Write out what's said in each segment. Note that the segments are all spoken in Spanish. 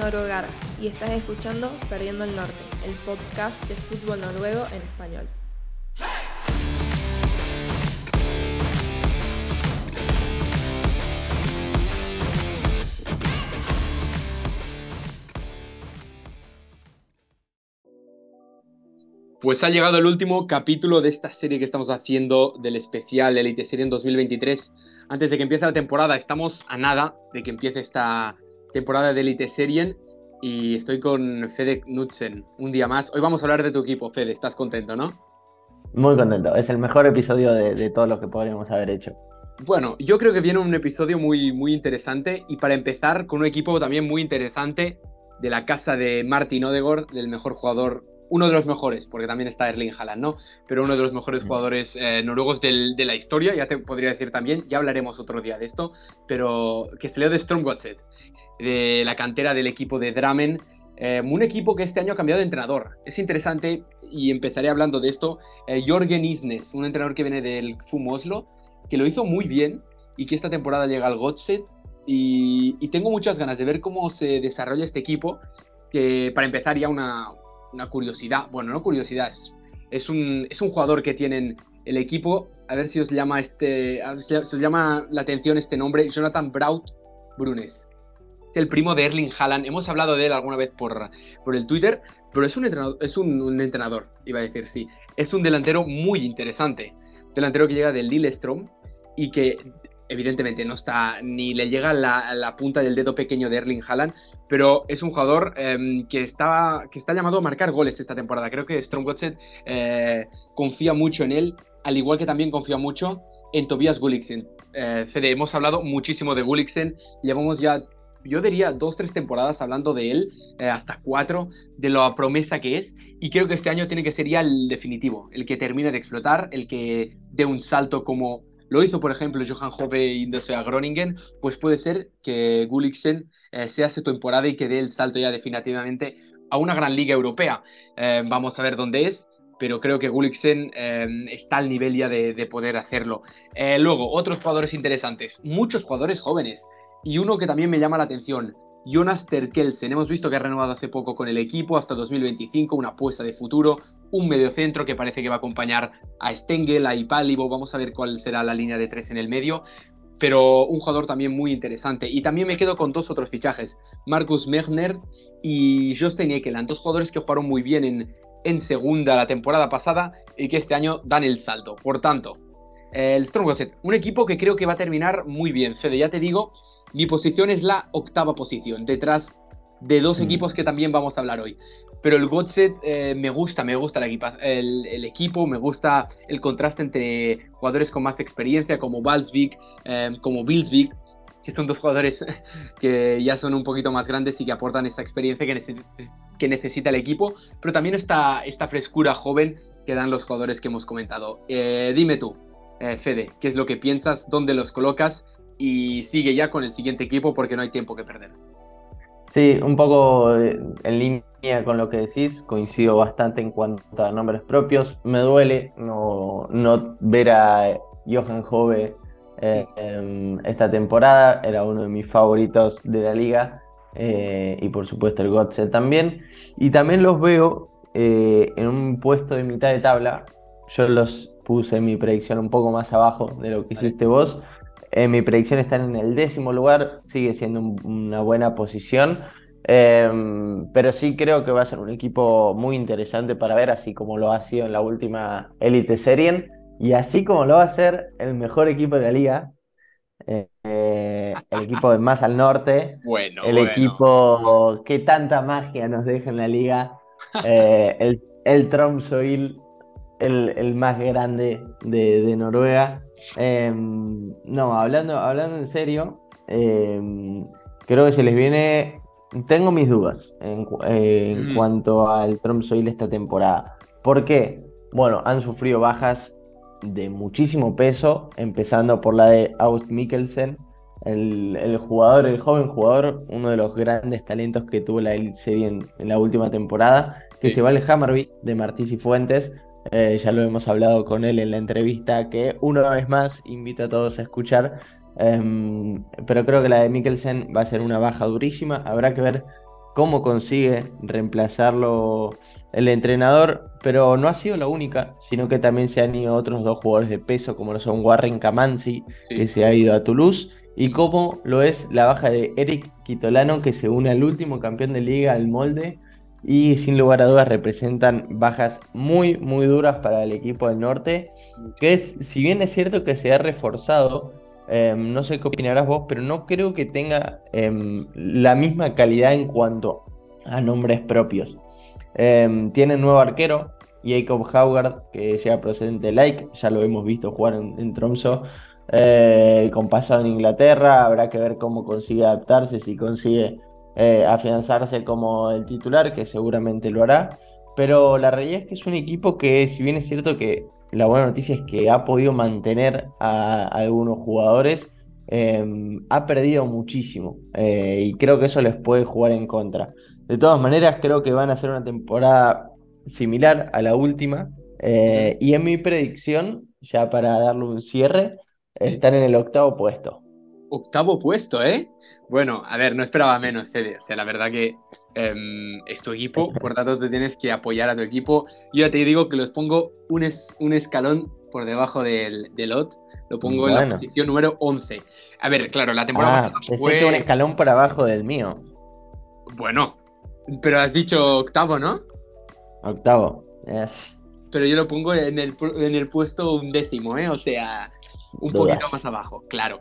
Norogar y estás escuchando Perdiendo el Norte, el podcast de fútbol noruego en español. Pues ha llegado el último capítulo de esta serie que estamos haciendo del especial Elite Serie en 2023. Antes de que empiece la temporada, estamos a nada de que empiece esta temporada de Elite Serien y estoy con Fede Knudsen un día más. Hoy vamos a hablar de tu equipo, Fede. ¿Estás contento, no? Muy contento. Es el mejor episodio de, de todo lo que podríamos haber hecho. Bueno, yo creo que viene un episodio muy, muy interesante y para empezar con un equipo también muy interesante de la casa de Martin Odegaard, del mejor jugador uno de los mejores, porque también está Erling Haaland, ¿no? Pero uno de los mejores jugadores eh, noruegos de la historia, ya te podría decir también, ya hablaremos otro día de esto, pero que se leo de Stromgotset, de la cantera del equipo de Dramen, eh, un equipo que este año ha cambiado de entrenador. Es interesante, y empezaré hablando de esto, eh, Jorgen Isnes, un entrenador que viene del FUM Oslo, que lo hizo muy bien y que esta temporada llega al Gotset. Y, tengo muchas ganas de ver cómo se desarrolla este equipo, que para empezar ya una, una curiosidad, bueno, no curiosidad, es, un, es un jugador que tienen el equipo, a ver si os llama este, si os llama la atención este nombre, Jonathan Braut Brunes. Es el primo de Erling Haaland. Hemos hablado de él alguna vez por, por el Twitter, pero es un entrenador, es un, entrenador, iba a decir, sí. Es un delantero muy interesante. Delantero que llega del Lillestrøm y que evidentemente no está ni le llega la, punta del dedo pequeño de Erling Haaland, pero es un jugador em, que, está, que está llamado a marcar goles esta temporada. Creo que Strong eh, confía mucho en él, al igual que también confía mucho en Tobias Gulliksen. Eh, hemos hablado muchísimo de Gulliksen, llevamos ya, yo diría, dos, tres temporadas hablando de él, eh, hasta cuatro, de la promesa que es, y creo que este año tiene que ser ya el definitivo, el que termine de explotar, el que dé un salto como lo hizo, por ejemplo, Johan Hove y a Groningen, pues puede ser que Gulliksen eh, sea su temporada y que dé el salto ya definitivamente a una gran liga europea. Eh, vamos a ver dónde es, pero creo que Gulliksen eh, está al nivel ya de, poder hacerlo. luego, otros jugadores interesantes, muchos jugadores jóvenes, y uno que también me llama la atención, Jonas Terkelsen. Hemos visto que ha renovado hace poco con el equipo hasta 2025, una apuesta de futuro, un mediocentro que parece que va a acompañar a Stengel, a Ipalibo, vamos a ver cuál será la línea de tres en el medio, pero un jugador también muy interesante. Y también me quedo con dos otros fichajes, Marcus Mechner y Jostein Ekeland, dos jugadores que jugaron muy bien en, en segunda la temporada pasada y que este año dan el salto. Por tanto, el Strong un equipo que creo que va a terminar muy bien. Fede, ya te digo, mi posición es la octava posición, detrás de dos mm. equipos que también vamos a hablar hoy. Pero el Godset eh, me gusta, me gusta el, equipo, me gusta el contraste entre jugadores con más experiencia como Valsvik, eh, como Bilsvik, que son dos jugadores que ya son un poquito más grandes y que aportan esa experiencia que, que necesita el equipo, pero también esta, esta frescura joven que dan los jugadores que hemos comentado. Eh, dime tú, Fede, ¿qué es lo que piensas? ¿Dónde los colocas? Y sigue ya con el siguiente equipo porque no hay tiempo que perder. Sí, un poco eh, en línea con lo que decís, coincido bastante en cuanto a nombres propios. Me duele no, no ver a Johan Jove eh, esta temporada, era uno de mis favoritos de la liga eh, y por supuesto el Gotze también. Y también los veo en un puesto de mitad de tabla. Yo los puse en mi predicción un poco más abajo de lo que hiciste vos. En mi predicción están en el décimo lugar, sigue siendo una buena posición. Em, pero sí creo que va a ser un equipo muy interesante para ver, así como lo ha sido en la última Elite Serien y así como lo va a ser el mejor equipo de la liga, eh, eh, el equipo de más al norte, bueno, el equipo que tanta magia nos deja en la liga, eh, el, el Tromsoil, el, el, más grande de, de Noruega. Em, no, hablando, hablando en serio, em, creo que se les viene. Tengo mis dudas en, mm. cuanto al Trump Soil esta temporada. ¿Por qué? Bueno, han sufrido bajas de muchísimo peso, empezando por la de Aust Mikkelsen, el, jugador, el joven jugador, uno de los grandes talentos que tuvo la serie en, la última temporada, que se va al Hammerby de Martí y Fuentes, eh, ya lo hemos hablado con él en la entrevista, que una vez más invita a todos a escuchar. Em, pero creo que la de Mikkelsen va a ser una baja durísima. Habrá que ver cómo consigue reemplazarlo el entrenador, pero no ha sido la única, sino que también se han ido otros dos jugadores de peso, como lo son Warren Camansi, que se ha ido a Toulouse, y como lo es la baja de Eric Quitolano, que se une al último campeón de liga, al molde, y sin lugar a dudas representan bajas muy, muy duras para el equipo del norte, que es, si bien es cierto que se ha reforzado, em, no sé qué opinarás vos, pero no creo que tenga em, la misma calidad en cuanto a nombres propios. Em, tiene nuevo arquero, Jacob Haugard, que llega procedente de Like, ya lo hemos visto jugar en, Tromso, eh, con pasado en Inglaterra, habrá que ver cómo consigue adaptarse, si consigue eh, afianzarse como el titular, que seguramente lo hará. Pero la realidad es que es un equipo que, si bien es cierto que la buena noticia es que ha podido mantener a, algunos jugadores, em, ha perdido muchísimo. Eh, y creo que eso les puede jugar en contra. De todas maneras, creo que van a ser una temporada similar a la última. Eh, y en mi predicción, ya para darle un cierre, están en el octavo puesto. Octavo puesto, ¿eh? Bueno, a ver, no esperaba menos, Fede. O sea, la verdad que em, es tu equipo, por tanto te tienes que apoyar a tu equipo. Yo ya te digo que los pongo un, un escalón por debajo del, del OT. Lo pongo en la posición número 11. A ver, claro, la temporada ah, fue... un escalón por abajo del mío. Bueno, pero has dicho octavo, ¿no? Octavo, Pero yo lo pongo en el, en el puesto un décimo, ¿eh? O sea, un poquito más abajo, claro.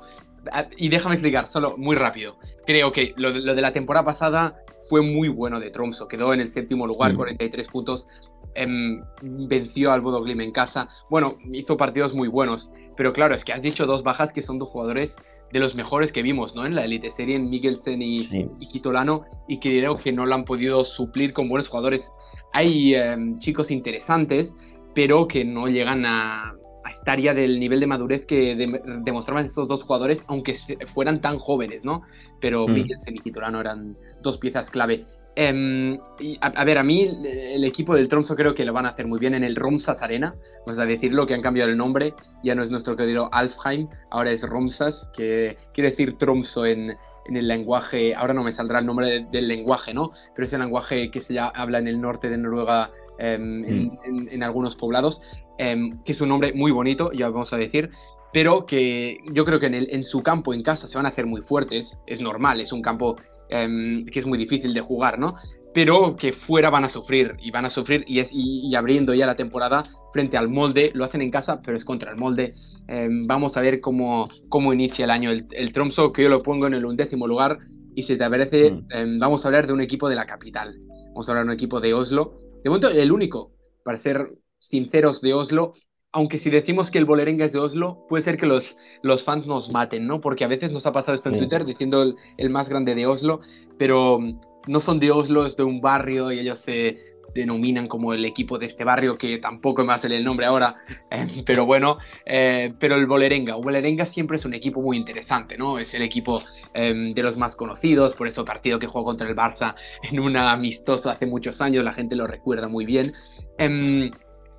Ah, y déjame explicar, solo muy rápido. Creo que lo, de la temporada pasada fue muy bueno de Tromso. Quedó en el séptimo lugar, 43 mm. puntos. Em, venció al Bodo en casa. Bueno, hizo partidos muy buenos. Pero claro, es que has dicho dos bajas que son dos jugadores de los mejores que vimos, ¿no? En la Elite Serie, en Miguelsen y, y Quitolano. Y creo que no lo han podido suplir con buenos jugadores. Hay em, chicos interesantes, pero que no llegan a, estaría del nivel de madurez que demostraban estos dos jugadores, aunque fueran tan jóvenes, ¿no? Pero mm. Miguel y Quitolano eran dos piezas clave. Em, a, ver, a mí el equipo del Tromso creo que lo van a hacer muy bien en el Romsas Arena, vamos a decirlo, que han cambiado el nombre, ya no es nuestro querido Alfheim, ahora es Romsas, que quiere decir Tromso en, en el lenguaje, ahora no me saldrá el nombre del lenguaje, ¿no? Pero es el lenguaje que se habla en el norte de Noruega em, mm. en, algunos poblados. Em, que es un nombre muy bonito, ya vamos a decir, pero que yo creo que en, el, en su campo, en casa, se van a hacer muy fuertes, es normal, es un campo em, que es muy difícil de jugar, ¿no? Pero que fuera van a sufrir, y van a sufrir, y, es, y, abriendo ya la temporada frente al molde, lo hacen en casa, pero es contra el molde. Em, vamos a ver cómo, cómo inicia el año el, el, Tromso, que yo lo pongo en el undécimo lugar, y si te parece, mm. vamos a hablar de un equipo de la capital, vamos a hablar de un equipo de Oslo, de momento el único, para ser sinceros de Oslo, aunque si decimos que el Bolerenga es de Oslo, puede ser que los, los fans nos maten, ¿no? Porque a veces nos ha pasado esto en Twitter diciendo el, más grande de Oslo, pero mm, no son de Oslo, es de un barrio y ellos se denominan como el equipo de este barrio, que tampoco me hace el nombre ahora, eh, pero bueno, eh, pero el Bolerenga. Bolerenga siempre es un equipo muy interesante, ¿no? Es el equipo em, de los más conocidos, por eso partido que jugó contra el Barça en una amistosa hace muchos años, la gente lo recuerda muy bien.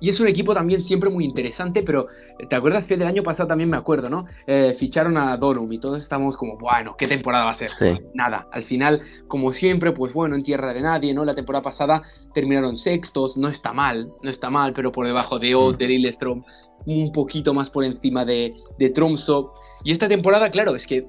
Y es un equipo también siempre muy interesante, pero eh, ¿te acuerdas que del año pasado también me acuerdo, ¿no? Eh, ficharon a Donum y todos estamos como, bueno, ¿qué temporada va a ser? Nada, al final, como siempre, pues bueno, en tierra de nadie, ¿no? La temporada pasada terminaron sextos, no está mal, no está mal, pero por debajo de mm. de Lillestrom, un poquito más por encima de, de Tromso. Y esta temporada, claro, es que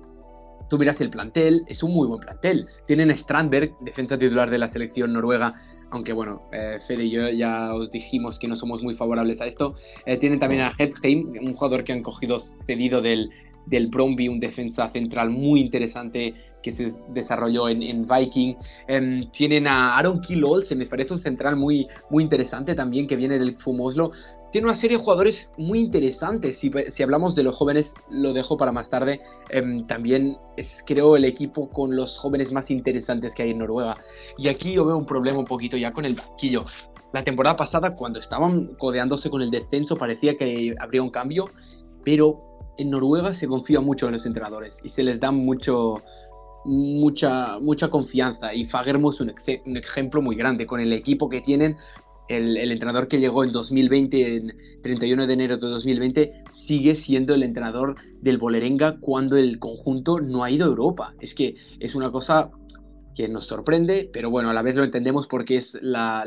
tú miras el plantel, es un muy buen plantel. Tienen a Strandberg, defensa titular de la selección noruega, aunque bueno, eh, Fede y yo ya os dijimos que no somos muy favorables a esto. Eh, tienen también a Hedheim, un jugador que han cogido cedido del, del Bromby, un defensa central muy interesante que se desarrolló en, Viking. Em, tienen a Aaron Kilol, se me parece un central muy, muy interesante también que viene del Fumoslo tiene una serie de jugadores muy interesantes. Si, si hablamos de los jóvenes, lo dejo para más tarde. Em, también es, creo, el equipo con los jóvenes más interesantes que hay en Noruega. Y aquí yo veo un problema un poquito ya con el banquillo. La temporada pasada, cuando estaban codeándose con el descenso, parecía que habría un cambio, pero en Noruega se confía mucho en los entrenadores y se les da mucho, mucha, mucha confianza. Y Fagermo es un, un ejemplo muy grande con el equipo que tienen el, entrenador que llegó en 2020, en 31 de enero de 2020, sigue siendo el entrenador del Bolerenga cuando el conjunto no ha ido a Europa. Es que es una cosa que nos sorprende, pero bueno, a la vez lo entendemos porque es la,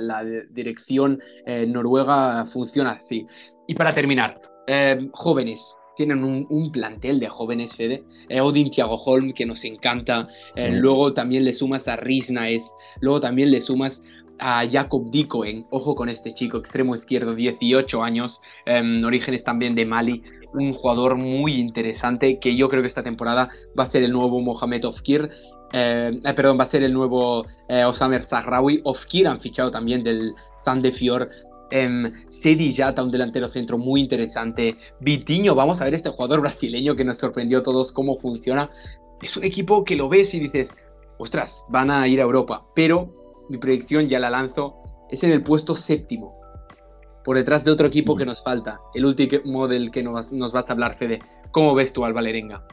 dirección eh, noruega funciona así. Y para terminar, eh, jóvenes, tienen un, plantel de jóvenes, Fede. Eh, Odin Thiago Holm, que nos encanta. luego también le sumas a Risnaes. Luego también le sumas a Jacob Dikoen. Ojo con este chico, extremo izquierdo, 18 años. Em, orígenes también de Mali. Un jugador muy interesante que yo creo que esta temporada va a ser el nuevo Mohamed Ofkir eh, eh, perdón, va a ser el nuevo eh, Osamer Sahrawi. Ofkir han fichado también del San de Fior. Eh, Sedi Jata, un delantero centro muy interesante. Vitiño, vamos a ver este jugador brasileño que nos sorprendió a todos cómo funciona. Es un equipo que lo ves y dices, ostras, van a ir a Europa. Pero mi predicción, ya la lanzo, es en el puesto séptimo. Por detrás de otro equipo que nos falta. El último del que nos, nos vas a hablar, Fede. ¿Cómo ves tú al Valerenga?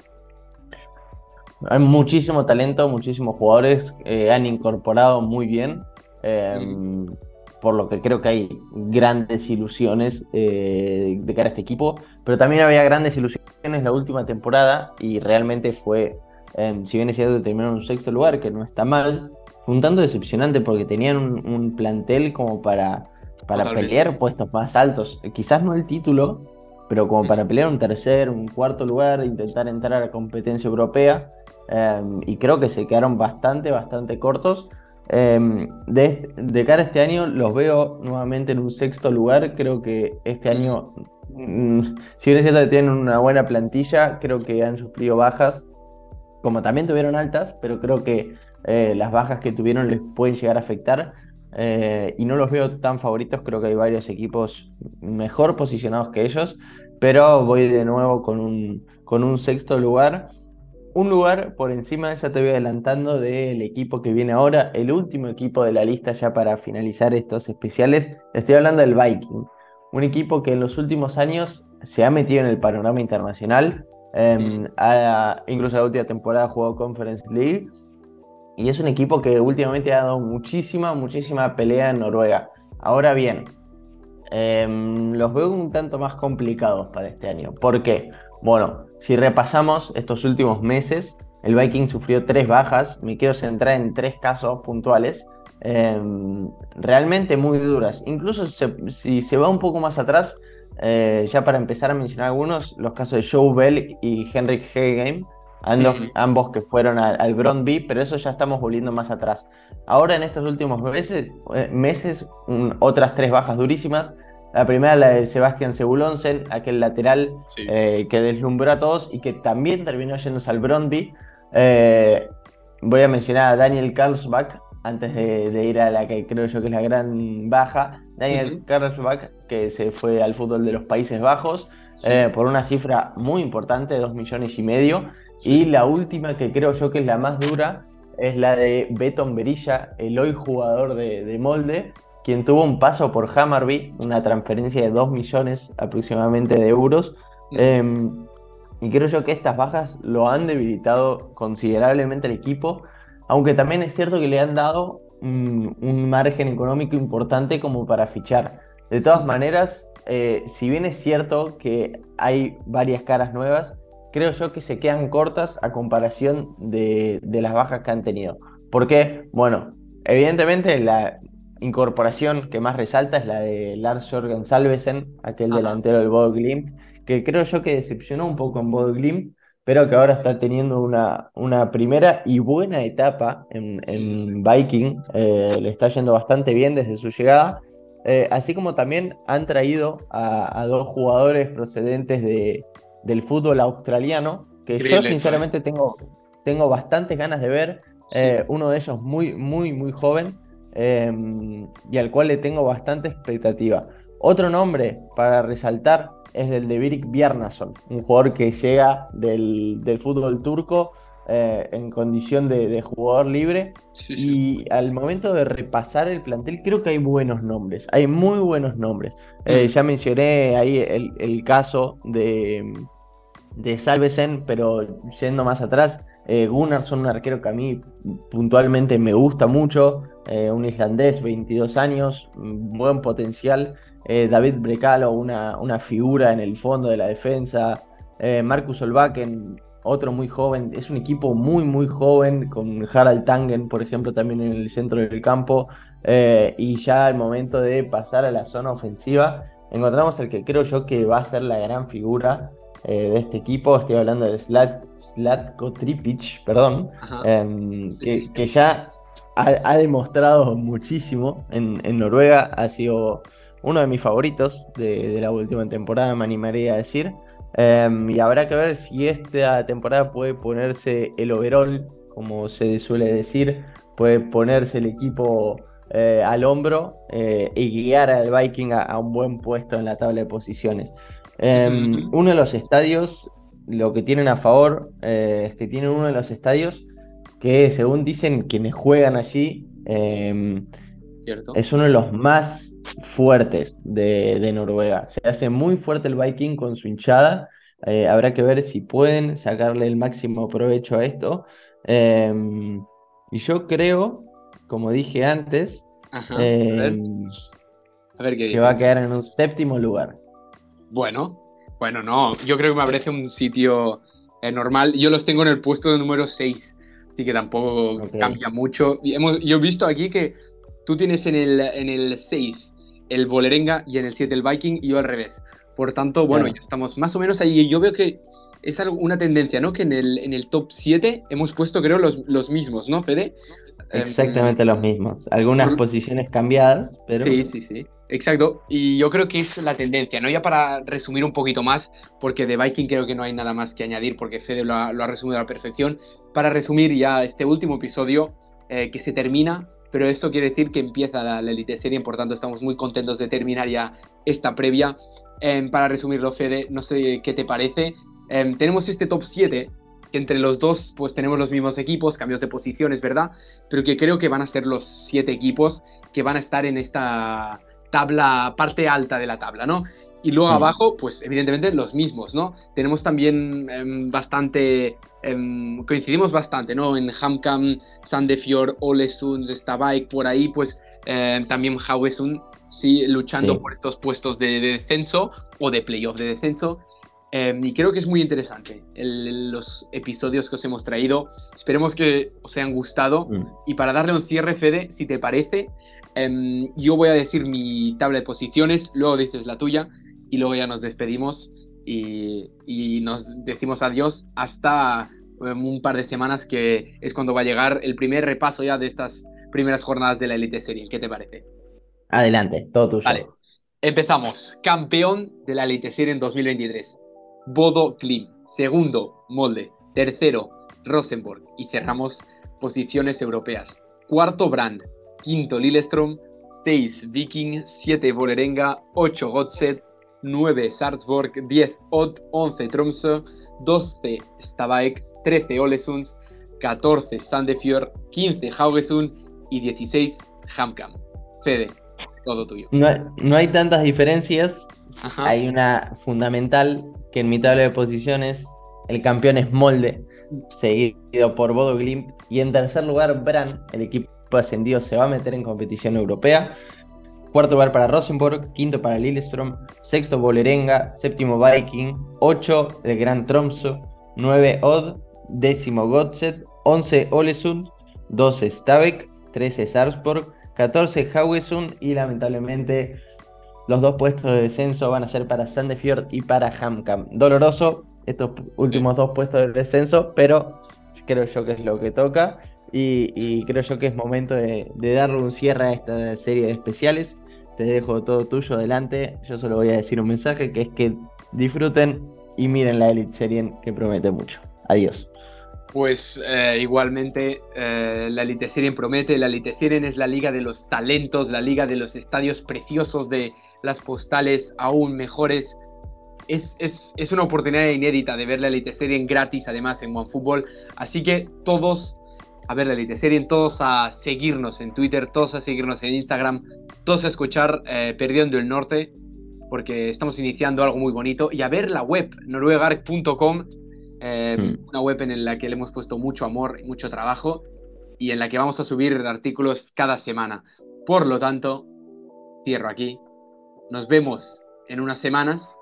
Hay muchísimo talento, muchísimos jugadores eh, han incorporado muy bien. Em, por lo que creo que hay grandes ilusiones eh, de cara a este equipo. Pero también había grandes ilusiones la última temporada y realmente fue, em, si bien es cierto terminaron en un sexto lugar, que no está mal, fue un tanto decepcionante porque tenían un, plantel como para, para pelear puestos más altos. Quizás no el título, pero como para pelear un tercer, un cuarto lugar, intentar entrar a la competencia europea. Em, y creo que se quedaron bastante, bastante cortos. Em, de, cara a este año los veo nuevamente en un sexto lugar. Creo que este año, mm, si bien es cierto que tienen una buena plantilla, creo que han sufrido bajas, como también tuvieron altas, pero creo que eh, las bajas que tuvieron les pueden llegar a afectar. Eh, y no los veo tan favoritos, creo que hay varios equipos mejor posicionados que ellos, pero voy de nuevo con un, con un sexto lugar un lugar por encima, ya te voy adelantando, del equipo que viene ahora, el último equipo de la lista ya para finalizar estos especiales. Estoy hablando del Viking, un equipo que en los últimos años se ha metido en el panorama internacional. Em, incluso la última temporada jugó Conference League. Y es un equipo que últimamente ha dado muchísima, muchísima pelea en Noruega. Ahora bien, em, los veo un tanto más complicados para este año. ¿Por qué? Bueno, si repasamos estos últimos meses, el Viking sufrió tres bajas, me quiero centrar en tres casos puntuales, em, realmente muy duras. Incluso si se va un poco más atrás, eh, ya para empezar a mencionar algunos, los casos de Joe Bell y Henrik Hegem, ambos, que fueron al, al Brondby, pero eso ya estamos volviendo más atrás. Ahora en estos últimos meses, eh, meses otras tres bajas durísimas, la primera, la de Sebastián Sebulonsen, aquel lateral eh, que deslumbró a todos y que también terminó yéndose al Brondby. Eh, voy a mencionar a Daniel Karlsbach, antes de, ir a la que creo yo que es la gran baja. Daniel Karlsbach, que se fue al fútbol de los Países Bajos eh, por una cifra muy importante, dos millones y medio. Y la última, que creo yo que es la más dura, es la de Beton Berilla, el hoy jugador de, de Molde, quien tuvo un paso por Hammarby, una transferencia de 2 millones aproximadamente de euros. Em, y creo yo que estas bajas lo han debilitado considerablemente al equipo, aunque también es cierto que le han dado un, margen económico importante como para fichar. De todas maneras, eh, si bien es cierto que hay varias caras nuevas, creo yo que se quedan cortas a comparación de, de las bajas que han tenido. ¿Por qué? Bueno, evidentemente la, incorporación que más resalta es la de Lars Jorgen Salvesen, aquel delantero del Bodo Glimt, que creo yo que decepcionó un poco en Bodo Glimt, pero que ahora está teniendo una, una primera y buena etapa en, Viking. Eh, le está yendo bastante bien desde su llegada. Eh, así como también han traído a, dos jugadores procedentes de, del fútbol australiano, que yo sinceramente tengo, tengo bastantes ganas de ver. Eh, uno de ellos muy, muy, muy joven, Em, y al cual le tengo bastante expectativa. Otro nombre para resaltar es el de Birik Bjarnason, un jugador que llega del, fútbol turco eh, en condición de, jugador libre. Y al momento de repasar el plantel, creo que hay buenos nombres, hay muy buenos nombres. Eh, mm. ya mencioné ahí el, caso de, de Salvesen, pero yendo más atrás, eh, Gunnarsson, un arquero que a mí puntualmente me gusta mucho, eh, un islandés, 22 años, buen potencial. David Brecalo, una, una, figura en el fondo de la defensa. Marcus Olbaken, otro muy joven. Es un equipo muy, muy joven, con Harald Tangen, por ejemplo, también en el centro del campo. Eh, y ya al momento de pasar a la zona ofensiva, encontramos el que creo yo que va a ser la gran figura eh, de este equipo. Estoy hablando de Slat, Slatko Tripic, perdón, em, que, ya ha, demostrado muchísimo en, Noruega. Ha sido uno de mis favoritos de, la última temporada, me animaría a decir. Em, y habrá que ver si esta temporada puede ponerse el overall, como se suele decir, puede ponerse el equipo eh, al hombro eh, y guiar al Viking a, un buen puesto en la tabla de posiciones. Em, uno de los estadios, lo que tienen a favor eh, es que tienen uno de los estadios que, según dicen quienes juegan allí, es uno de los más fuertes de, Noruega. Se hace muy fuerte el Viking con su hinchada. Eh, habrá que ver si pueden sacarle el máximo provecho a esto. Em, y yo creo, como dije antes, em, que va a quedar en un séptimo lugar. Bueno, bueno, no. Yo creo que me parece un sitio eh, normal. Yo los tengo en el puesto de número 6, así que tampoco cambia mucho. hemos, yo he visto aquí que tú tienes en el, en el 6 el Bolerenga y en el 7 el Viking y yo al revés. Por tanto, bueno, ya estamos más o menos ahí. Yo veo que es una tendencia, ¿no? Que en el, en el top 7 hemos puesto, creo, los, los mismos, ¿no, Fede? Em, Exactamente los mismos. Algunas posiciones cambiadas, pero... Sí, sí, sí. Exacto. Y yo creo que es la tendencia, ¿no? Ya para resumir un poquito más, porque de Viking creo que no hay nada más que añadir, porque Fede lo ha, resumido a la perfección. Para resumir ya este último episodio, eh, que se termina pero esto quiere decir que empieza la, Elite Serie, por tanto estamos muy contentos de terminar ya esta previa. Em, para resumirlo, Fede, no sé qué te parece. Em, tenemos este top 7, que entre los dos pues tenemos los mismos equipos, cambios de posiciones, ¿verdad? Pero que creo que van a ser los 7 equipos que van a estar en esta tabla, parte alta de la tabla, ¿no? Y luego mm. abajo, pues evidentemente los mismos, ¿no? Tenemos también em, bastante, em, coincidimos bastante, ¿no? En Hamkam, Sandefjord, Olesund, Stabike, por ahí, pues em, también Haugesund, sí, luchando por estos puestos de, descenso o de playoff de descenso. y creo que es muy interesante los episodios que os hemos traído. Esperemos que os hayan gustado. Mm. Y para darle un cierre, Fede, si te parece, yo voy a decir mi tabla de posiciones, luego dices la tuya y luego ya nos despedimos y, nos decimos adiós hasta em, un par de semanas que es cuando va a llegar el primer repaso ya de estas primeras jornadas de la Elite Serie. ¿Qué te parece? Adelante, todo tuyo. Vale, empezamos. Campeón de la Elite Serie en 2023. Bodo Klim. Segundo, Molde. Tercero, Rosenborg. Y cerramos posiciones europeas. Cuarto, Brand. Quinto, Lillestrøm. Seis, Viking. Siete, Bolerenga. Ocho, Godset. 9 Sarpsborg, 10 Odd, 11 Tromsø, 12 Stabæk, 13 Olesunds, 14 Sandefjord, 15 Haugesund y 16 Hamkam. Fede, todo tuyo. No hay, tantas diferencias. Hay una fundamental que en mi tabla de posiciones el campeón es Molde, seguido por Bodo Glimt. Y en tercer lugar, Bran, el equipo ascendido, se va a meter en competición europea. Cuarto lugar para Rosenborg, quinto para Lillestrøm, sexto Bolerenga, séptimo Viking, ocho el Gran Tromso, nueve Odd, décimo Godset, once Olesund, doce Stabek, trece Sarpsborg, catorce Haugesund y lamentablemente los dos puestos de descenso van a ser para Sandefjord y para Hamkam. Doloroso estos últimos dos puestos de descenso, pero creo yo que es lo que toca. Y, creo yo que es momento de, darle un cierre a esta serie de especiales te dejo todo tuyo adelante. Yo solo voy a decir un mensaje que es que disfruten y miren la Elite Serien que promete mucho. Adiós. Pues eh, igualmente eh, la Elite Serien promete, la Elite Serien es la liga de los talentos, la liga de los estadios preciosos, de las postales aún mejores. Es, es, es una oportunidad inédita de ver la Elite Serien gratis además en OneFootball. Así que todos a ver la Elite Serien, todos a seguirnos en Twitter, todos a seguirnos en Instagram, todos a escuchar eh, Perdiendo el Norte, porque estamos iniciando algo muy bonito, y a ver la web, noruegarc.com, eh, hmm. una web en la que le hemos puesto mucho amor y mucho trabajo, y en la que vamos a subir artículos cada semana. Por lo tanto, cierro aquí. Nos vemos en unas semanas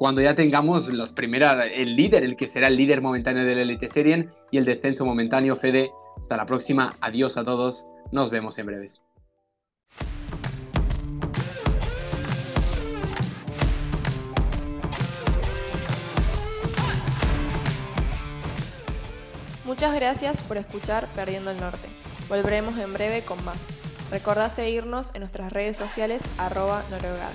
cuando ya tengamos los primera, el líder, el que será el líder momentáneo del Elite Serien y el descenso momentáneo. Fede, hasta la próxima. Adiós a todos. Nos vemos en breves. Muchas gracias por escuchar Perdiendo el Norte. Volveremos en breve con más. Recordá seguirnos en nuestras redes sociales arroba noruega.